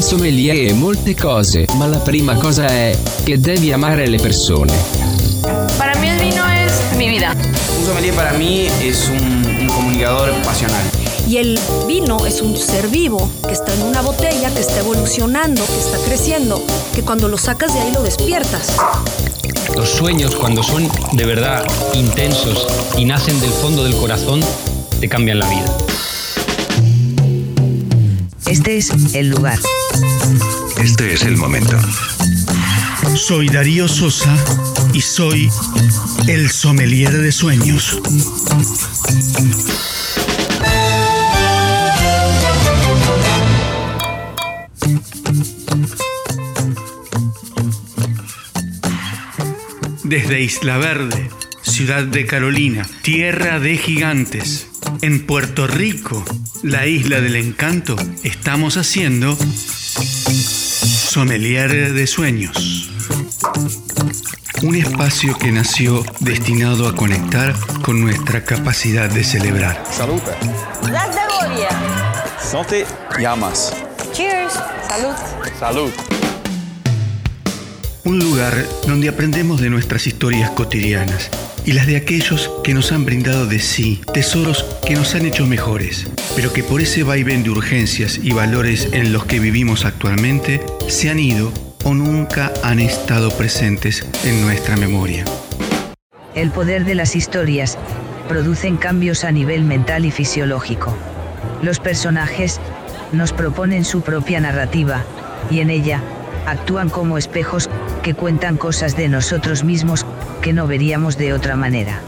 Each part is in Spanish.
Un sommelier è molte cose, ma la prima cosa è che devi amare le persone. Para mí el vino es mi vida. Un sommelier para mí es un, un comunicador pasional. Y el vino es un ser vivo que está en una botella, que está evolucionando, que está creciendo, que cuando lo sacas de ahí lo despiertas. Los sueños, cuando son de verdad intensos y nacen del fondo del corazón, te cambian la vida. Este es el lugar. Este es el momento. Soy Darío Sosa y soy el sommelier de sueños. Desde Isla Verde, ciudad de Carolina, tierra de gigantes, en Puerto Rico, la isla del encanto, estamos haciendo Sommelier de Sueños. Un espacio que nació destinado a conectar con nuestra capacidad de celebrar. Salud. Las de Goya. Santé. Llamas. Cheers. Salud. Salud. Un lugar donde aprendemos de nuestras historias cotidianas y las de aquellos que nos han brindado de sí tesoros que nos han hecho mejores, pero que por ese vaivén de urgencias y valores en los que vivimos actualmente se han ido o nunca han estado presentes en nuestra memoria. El poder de las historias producen cambios a nivel mental y fisiológico. Los personajes nos proponen su propia narrativa, y en ella, actúan como espejos que cuentan cosas de nosotros mismos que no veríamos de otra manera.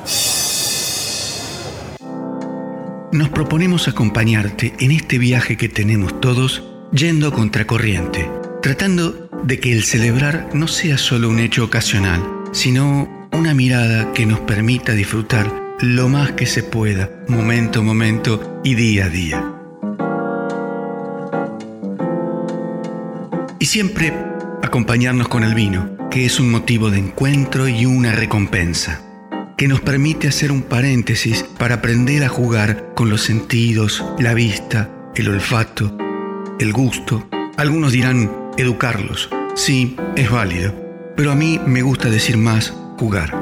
Nos proponemos acompañarte en este viaje que tenemos todos yendo contracorriente, tratando de que el celebrar no sea solo un hecho ocasional, sino una mirada que nos permita disfrutar lo más que se pueda, momento a momento y día a día. Y siempre acompañarnos con el vino, que es un motivo de encuentro y una recompensa, que nos permite hacer un paréntesis para aprender a jugar con los sentidos, la vista, el olfato, el gusto. Algunos dirán educarlos. Sí, es válido, pero a mí me gusta decir más jugar.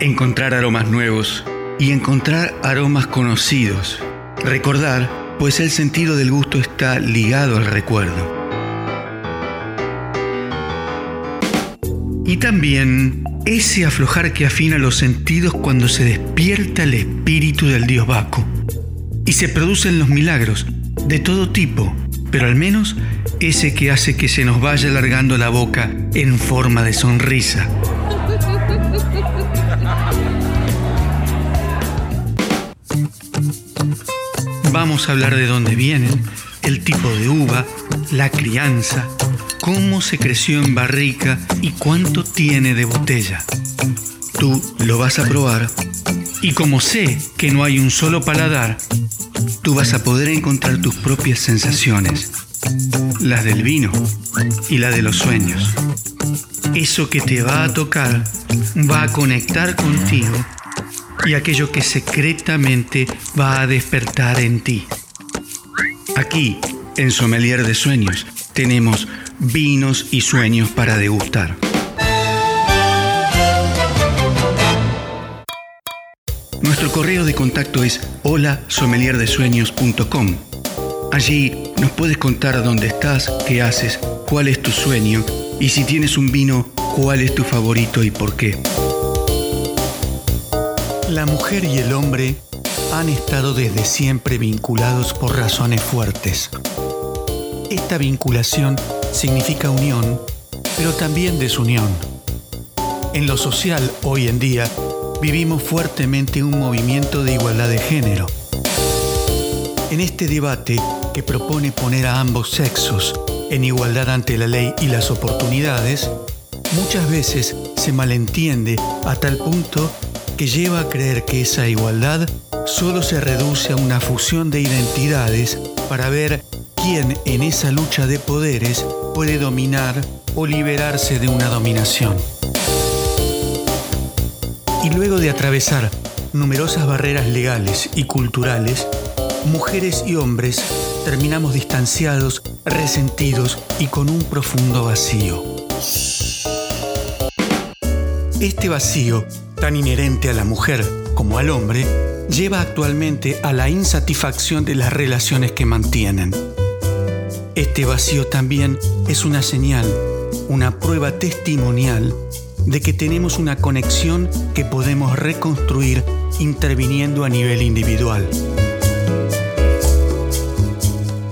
Encontrar aromas nuevos y encontrar aromas conocidos. Recordar pues el sentido del gusto está ligado al recuerdo. Y también ese aflojar que afina los sentidos cuando se despierta el espíritu del dios Baco. Y se producen los milagros, de todo tipo, pero al menos ese que hace que se nos vaya alargando la boca en forma de sonrisa. Vamos a hablar de dónde vienen, el tipo de uva, la crianza, cómo se creció en barrica y cuánto tiene de botella. Tú lo vas a probar y como sé que no hay un solo paladar, tú vas a poder encontrar tus propias sensaciones, las del vino y la de los sueños. Eso que te va a tocar va a conectar contigo y aquello que secretamente va a despertar en ti. Aquí, en Sommelier de Sueños, tenemos vinos y sueños para degustar. Nuestro correo de contacto es hola-sommelierdesueños.com. Allí nos puedes contar dónde estás, qué haces, cuál es tu sueño y si tienes un vino, cuál es tu favorito y por qué. La mujer y el hombre han estado desde siempre vinculados por razones fuertes. Esta vinculación significa unión, pero también desunión. En lo social, hoy en día, vivimos fuertemente un movimiento de igualdad de género. En este debate que propone poner a ambos sexos en igualdad ante la ley y las oportunidades, muchas veces se malentiende a tal punto que lleva a creer que esa igualdad solo se reduce a una fusión de identidades para ver quién en esa lucha de poderes puede dominar o liberarse de una dominación. Y luego de atravesar numerosas barreras legales y culturales, mujeres y hombres terminamos distanciados, resentidos y con un profundo vacío. Este vacío, tan inherente a la mujer como al hombre, lleva actualmente a la insatisfacción de las relaciones que mantienen. Este vacío también es una señal, una prueba testimonial de que tenemos una conexión que podemos reconstruir interviniendo a nivel individual.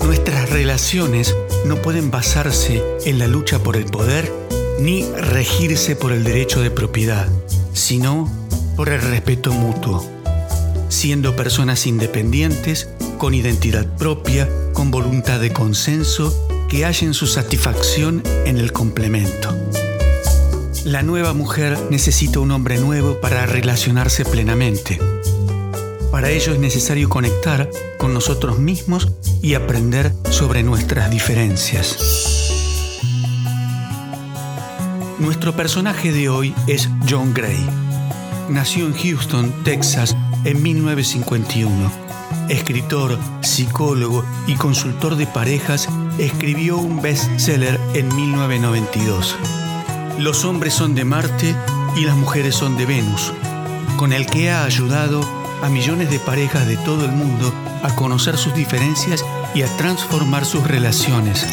Nuestras relaciones no pueden basarse en la lucha por el poder ni regirse por el derecho de propiedad, sino por el respeto mutuo, siendo personas independientes, con identidad propia, con voluntad de consenso, que hallen su satisfacción en el complemento. La nueva mujer necesita un hombre nuevo para relacionarse plenamente. Para ello es necesario conectar con nosotros mismos y aprender sobre nuestras diferencias. Nuestro personaje de hoy es John Gray. Nació en Houston, Texas, en 1951. Escritor, psicólogo y consultor de parejas, escribió un bestseller en 1992. Los hombres son de Marte y las mujeres son de Venus, con el que ha ayudado a millones de parejas de todo el mundo a conocer sus diferencias y a transformar sus relaciones,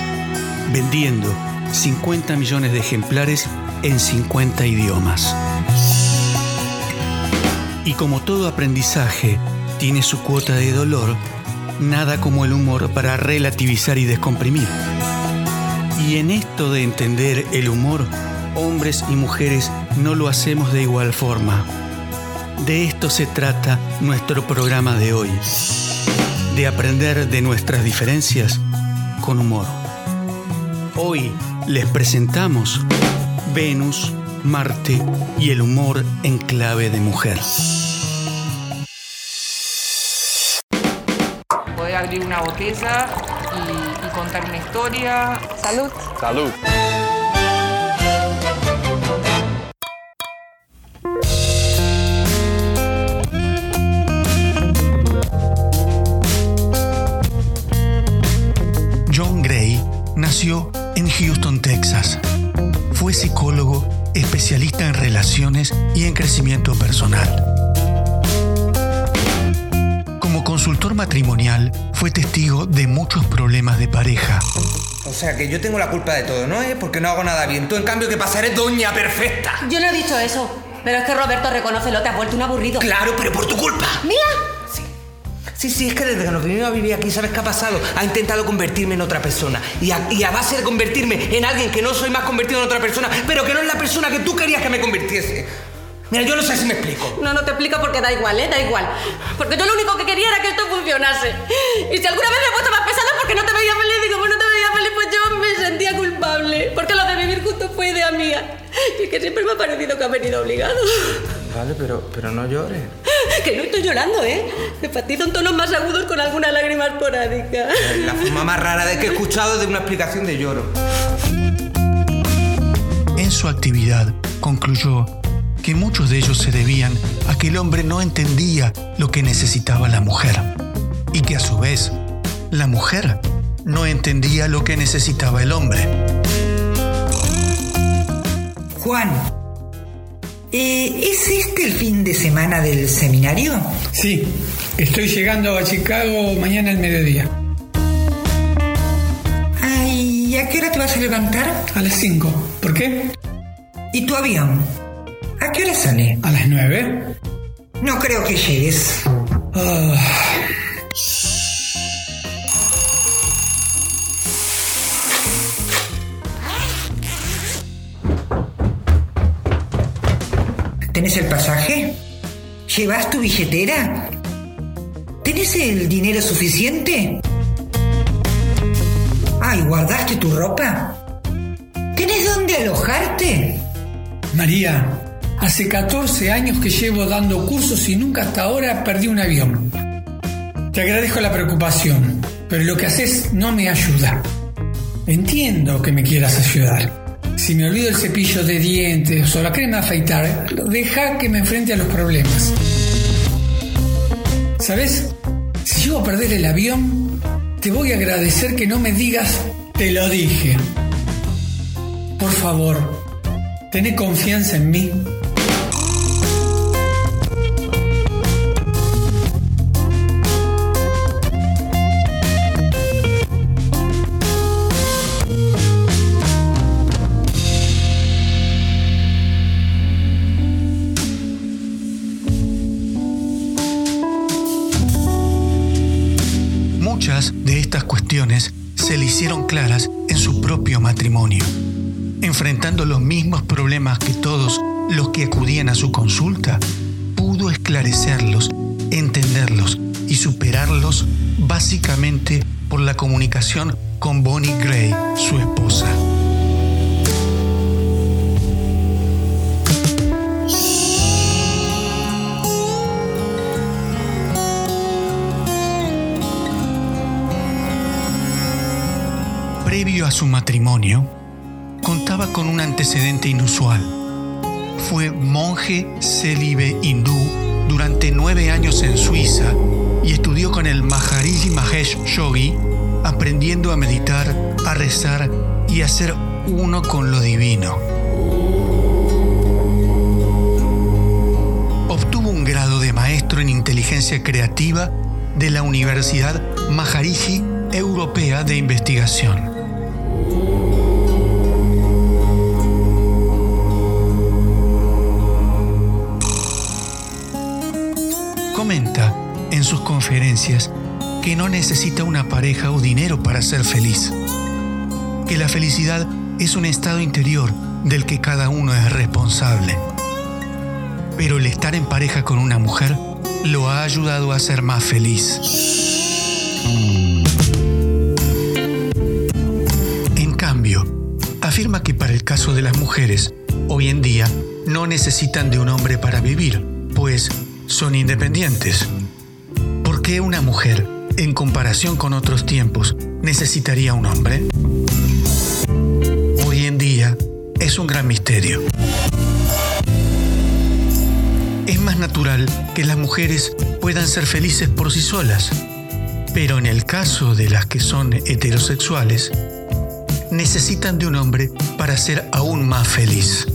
vendiendo 50 millones de ejemplares en 50 idiomas. Y como todo aprendizaje tiene su cuota de dolor, nada como el humor para relativizar y descomprimir. Y en esto de entender el humor, hombres y mujeres no lo hacemos de igual forma. De esto se trata nuestro programa de hoy, de aprender de nuestras diferencias con humor. Hoy les presentamos Venus, Marte y el humor en clave de mujer. Poder abrir una botella y, y contar una historia. Salud. Salud. Relaciones y en crecimiento personal. Como consultor matrimonial, fue testigo de muchos problemas de pareja. O sea que yo tengo la culpa de todo, ¿no? ¿Eh? Porque no hago nada bien. Tú, en cambio, que pasar es doña perfecta. Yo no he dicho eso. Pero es que Roberto, reconócelo, te has vuelto un aburrido. Claro, pero por tu culpa. ¡Mía! Sí, sí, es que desde que nos vinimos a vivir aquí, ¿sabes qué ha pasado? Ha intentado convertirme en otra persona. Y a, y a base de convertirme en alguien que no soy más convertido en otra persona, pero que no es la persona que tú querías que me convirtiese. Mira, yo no sé si me explico. No, no te explico porque da igual, ¿eh? Da igual. Porque yo lo único que quería era que esto funcionase. Y si alguna vez me he puesto más pesada porque no te veía feliz, digo, pues no te veía feliz, pues yo me sentía culpable. Porque lo de vivir juntos fue idea mía. Y es que siempre me ha parecido que ha venido obligado. Vale, pero, pero no llores. Que no estoy llorando, ¿eh? Me en tonos más agudos con alguna lágrima esporádica. La forma más rara de que he escuchado de una explicación de lloro. En su actividad concluyó que muchos de ellos se debían a que el hombre no entendía lo que necesitaba la mujer y que a su vez la mujer no entendía lo que necesitaba el hombre. Juan, eh, ¿es este el fin de semana del seminario? Sí, estoy llegando a Chicago mañana al mediodía. Ay, ¿a qué hora te vas a levantar? A las 5. ¿Por qué? ¿Y tu avión? ¿A qué hora sale? A las 9. No creo que llegues. Ah, ¿Tenés el pasaje? ¿Llevas tu billetera? ¿Tenés el dinero suficiente? Ay, ¿guardaste tu ropa? ¿Tenés dónde alojarte? María, hace 14 años que llevo dando cursos y nunca hasta ahora perdí un avión. Te agradezco la preocupación, pero lo que haces no me ayuda. Entiendo que me quieras ayudar. Si me olvido el cepillo de dientes o la crema afeitar, deja que me enfrente a los problemas. ¿Sabes? Si llego a perder el avión, te voy a agradecer que no me digas te lo dije. Por favor, ten confianza en mí. De estas cuestiones se le hicieron claras en su propio matrimonio, enfrentando los mismos problemas que todos los que acudían a su consulta, pudo esclarecerlos, entenderlos y superarlos básicamente por la comunicación con Bonnie Gray, su esposa. A su matrimonio, contaba con un antecedente inusual. Fue monje célibe hindú durante nueve años en Suiza y estudió con el Maharishi Mahesh Yogi, aprendiendo a meditar, a rezar y a ser uno con lo divino. Obtuvo un grado de maestro en inteligencia creativa de la Universidad Maharishi Europea de Investigación. Sus conferencias que no necesita una pareja o dinero para ser feliz, que la felicidad es un estado interior del que cada uno es responsable. Pero el estar en pareja con una mujer lo ha ayudado a ser más feliz. En cambio, afirma que para el caso de las mujeres, hoy en día no necesitan de un hombre para vivir, pues son independientes. ¿Por qué una mujer, en comparación con otros tiempos, necesitaría un hombre? Hoy en día es un gran misterio. Es más natural que las mujeres puedan ser felices por sí solas, pero en el caso de las que son heterosexuales, necesitan de un hombre para ser aún más feliz.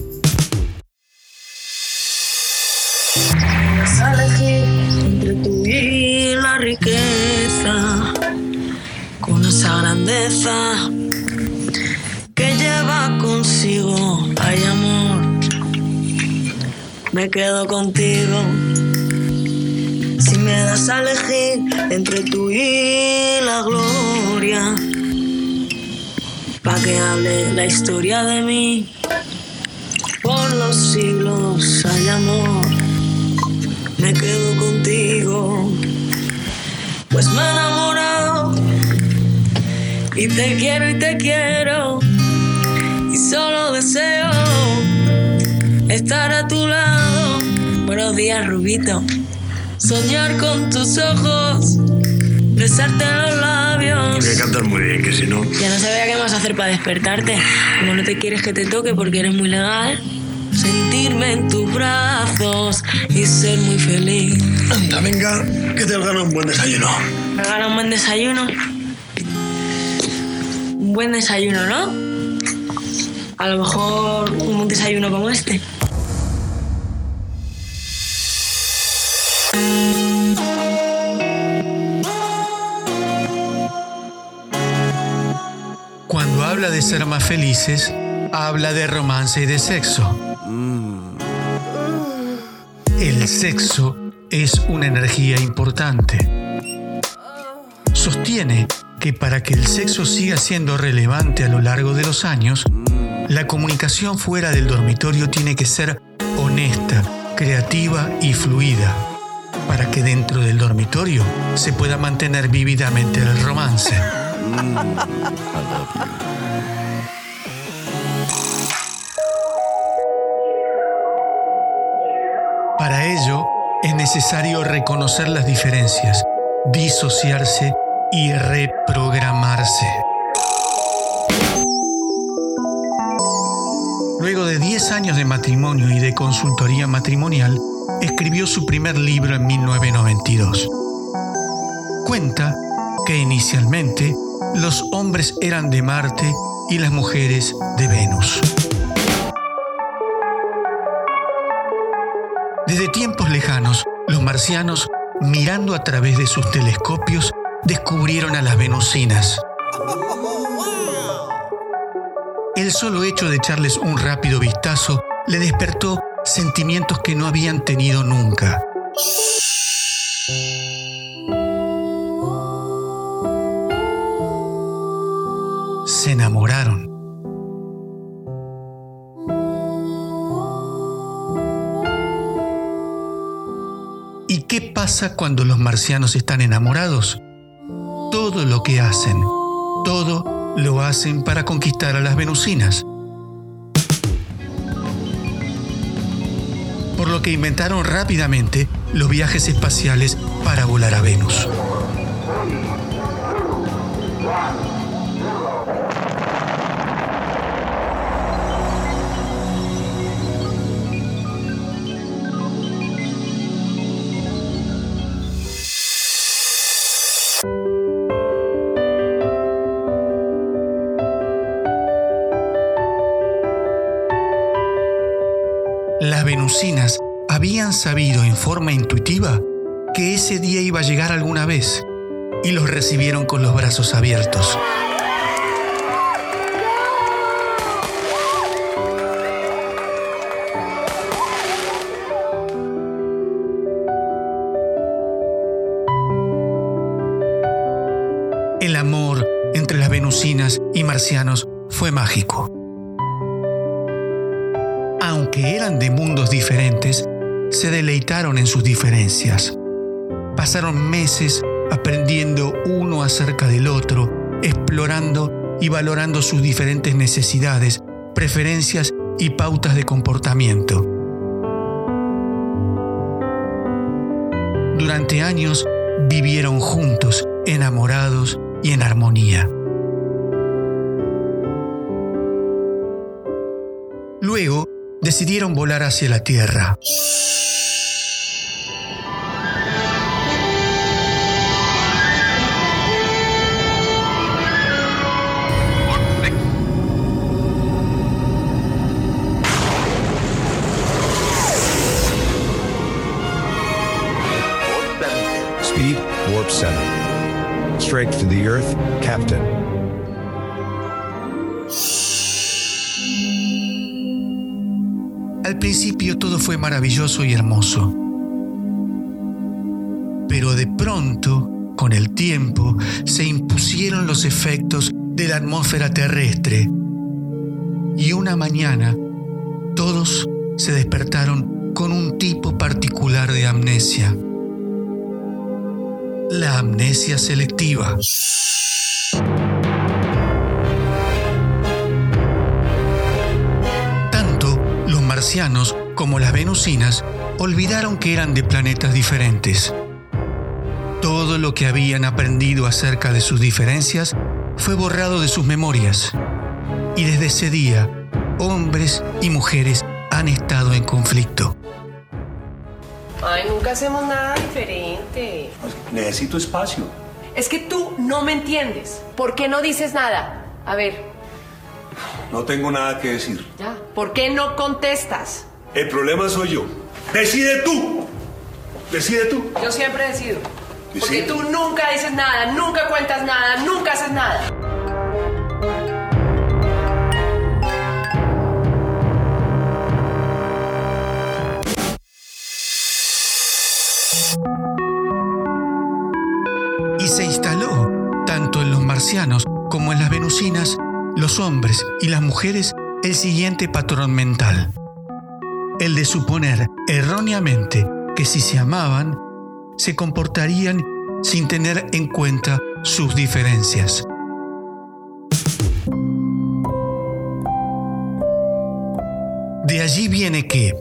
Ay, amor, me quedo contigo. Si me das a elegir entre tú y la gloria, pa' que hable la historia de mí por los siglos. Ay, amor me quedo contigo. Pues me he enamorado y te quiero y te quiero solo deseo estar a tu lado. Buenos días, Rubito. Soñar con tus ojos, besarte los labios. Que cantas muy bien, que si no. Ya no sabía qué más hacer para despertarte. Como no te quieres que te toque porque eres muy legal, sentirme en tus brazos y ser muy feliz. Anda, venga, que te regalo un buen desayuno. ¿Me regala un buen desayuno? Un buen desayuno, ¿no? A lo mejor un desayuno como este. Cuando habla de ser más felices, habla de romance y de sexo. El sexo es una energía importante. Sostiene que para que el sexo siga siendo relevante a lo largo de los años, la comunicación fuera del dormitorio tiene que ser honesta, creativa y fluida, para que dentro del dormitorio se pueda mantener vívidamente el romance. Para ello, es necesario reconocer las diferencias, disociarse y reprogramarse. 10 años de matrimonio y de consultoría matrimonial, escribió su primer libro en 1992. Cuenta que inicialmente los hombres eran de Marte y las mujeres de Venus. Desde tiempos lejanos, los marcianos, mirando a través de sus telescopios, descubrieron a las venusinas. El solo hecho de echarles un rápido vistazo le despertó sentimientos que no habían tenido nunca. Se enamoraron. ¿Y qué pasa cuando los marcianos están enamorados? Todo lo que hacen, todo lo hacen para conquistar a las venusinas. Por lo que inventaron rápidamente los viajes espaciales para volar a Venus. Habían sabido en forma intuitiva que ese día iba a llegar alguna vez y los recibieron con los brazos abiertos. El amor entre las venusinas y marcianos fue mágico. Se deleitaron en sus diferencias. Pasaron meses aprendiendo uno acerca del otro, explorando y valorando sus diferentes necesidades, preferencias y pautas de comportamiento. Durante años vivieron juntos, enamorados y en armonía. Decidieron volar hacia la Tierra. Speed, warp 7. Straight to the Earth, Captain. Al principio todo fue maravilloso y hermoso. Pero de pronto, con el tiempo, se impusieron los efectos de la atmósfera terrestre. Y una mañana, todos se despertaron con un tipo particular de amnesia. La amnesia selectiva. Marcianos como las venusinas olvidaron que eran de planetas diferentes. Todo lo que habían aprendido acerca de sus diferencias fue borrado de sus memorias. Y desde ese día, hombres y mujeres han estado en conflicto. Ay, nunca hacemos nada diferente. Necesito espacio. Es que tú no me entiendes. ¿Por qué no dices nada? A ver, No tengo nada que decir. ya. ¿Por qué no contestas? El problema soy yo. Decide tú. Decide tú. Yo siempre decido. Porque Decide. tú nunca dices nada, nunca cuentas nada, nunca haces nada. Y se instaló, tanto en los marcianos como en las venusinas, los hombres y las mujeres, el siguiente patrón mental. El de suponer erróneamente que si se amaban, se comportarían sin tener en cuenta sus diferencias. De allí viene que,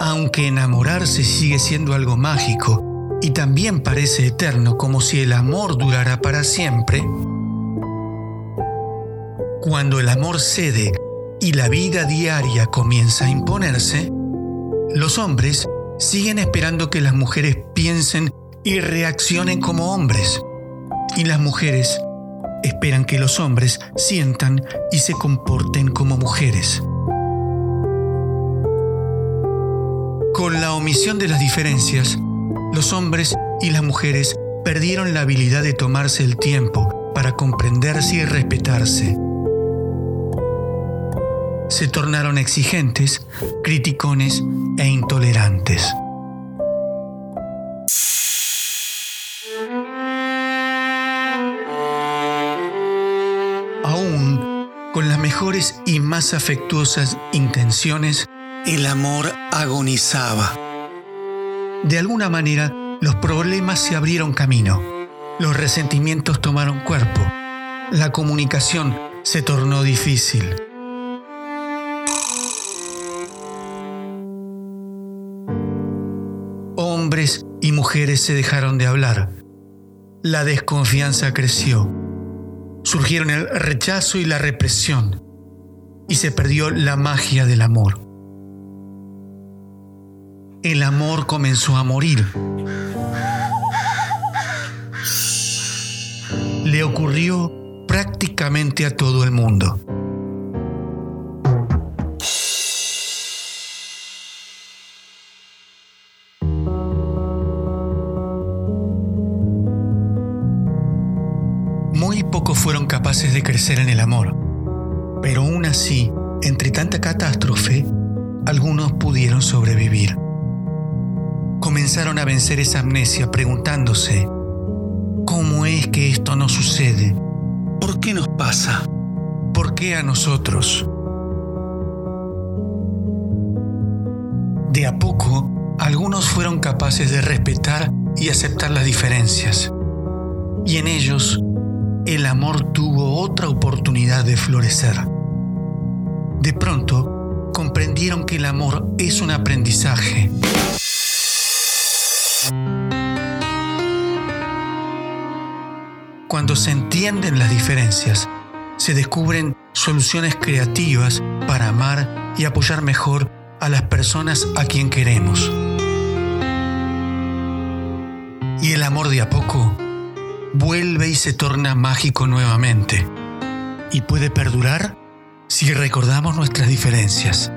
aunque enamorarse sigue siendo algo mágico y también parece eterno como si el amor durara para siempre, cuando el amor cede y la vida diaria comienza a imponerse, los hombres siguen esperando que las mujeres piensen y reaccionen como hombres, y las mujeres esperan que los hombres sientan y se comporten como mujeres. Con la omisión de las diferencias, los hombres y las mujeres perdieron la habilidad de tomarse el tiempo para comprenderse y respetarse. Se tornaron exigentes, criticones e intolerantes. Aún con las mejores y más afectuosas intenciones, el amor agonizaba. De alguna manera, los problemas se abrieron camino, los resentimientos tomaron cuerpo, la comunicación se tornó difícil. Y mujeres se dejaron de hablar. La desconfianza creció. Surgieron el rechazo y la represión. Y se perdió la magia del amor. El amor comenzó a morir. Le ocurrió prácticamente a todo el mundo. Capaces de crecer en el amor, pero aún así, entre tanta catástrofe, algunos pudieron sobrevivir. Comenzaron a vencer esa amnesia preguntándose, ¿cómo es que esto no sucede? ¿Por qué nos pasa? ¿Por qué a nosotros? De a poco, algunos fueron capaces de respetar y aceptar las diferencias. Y en ellos, el amor tuvo otra oportunidad de florecer. De pronto, comprendieron que el amor es un aprendizaje. Cuando se entienden las diferencias, se descubren soluciones creativas para amar y apoyar mejor a las personas a quien queremos. Y el amor de a poco vuelve y se torna mágico nuevamente. Y puede perdurar si recordamos nuestras diferencias.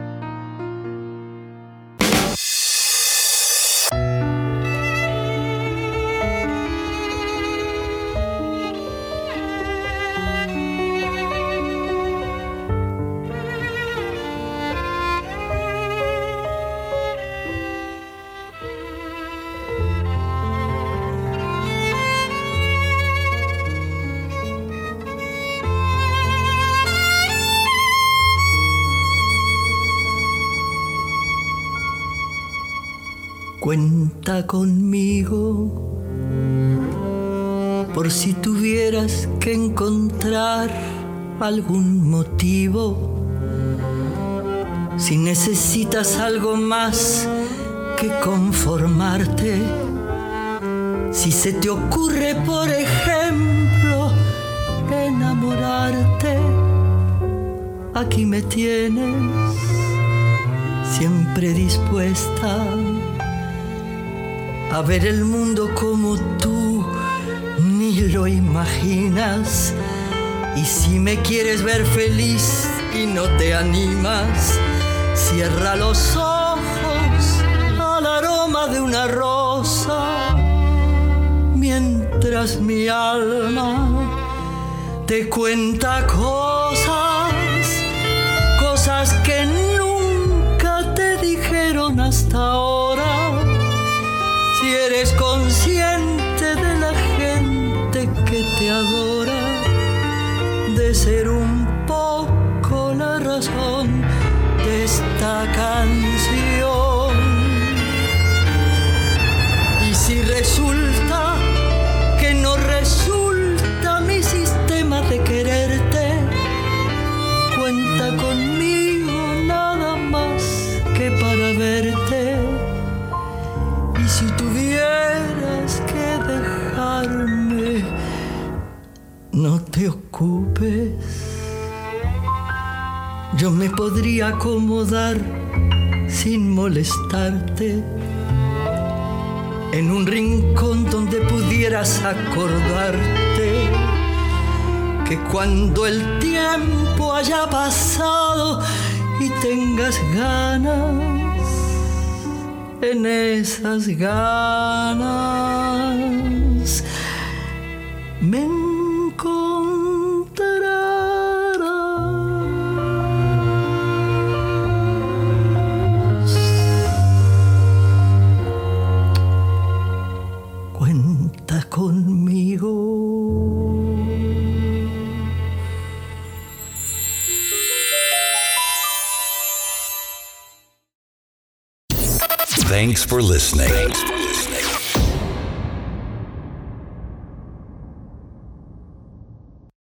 Algún motivo. Si necesitas algo más que conformarte. Si se te ocurre, por ejemplo, enamorarte, aquí me tienes siempre dispuesta a ver el mundo como tú ni lo imaginas. Y si me quieres ver feliz y no te animas, cierra los ojos al aroma de una rosa, mientras mi alma te cuenta cosas, cosas que nunca te dijeron hasta ahora. Si eres consciente Yo me podría acomodar sin molestarte en un rincón donde pudiera quieras acordarte que cuando el tiempo haya pasado y tengas ganas, en esas ganas me Thanks for listening.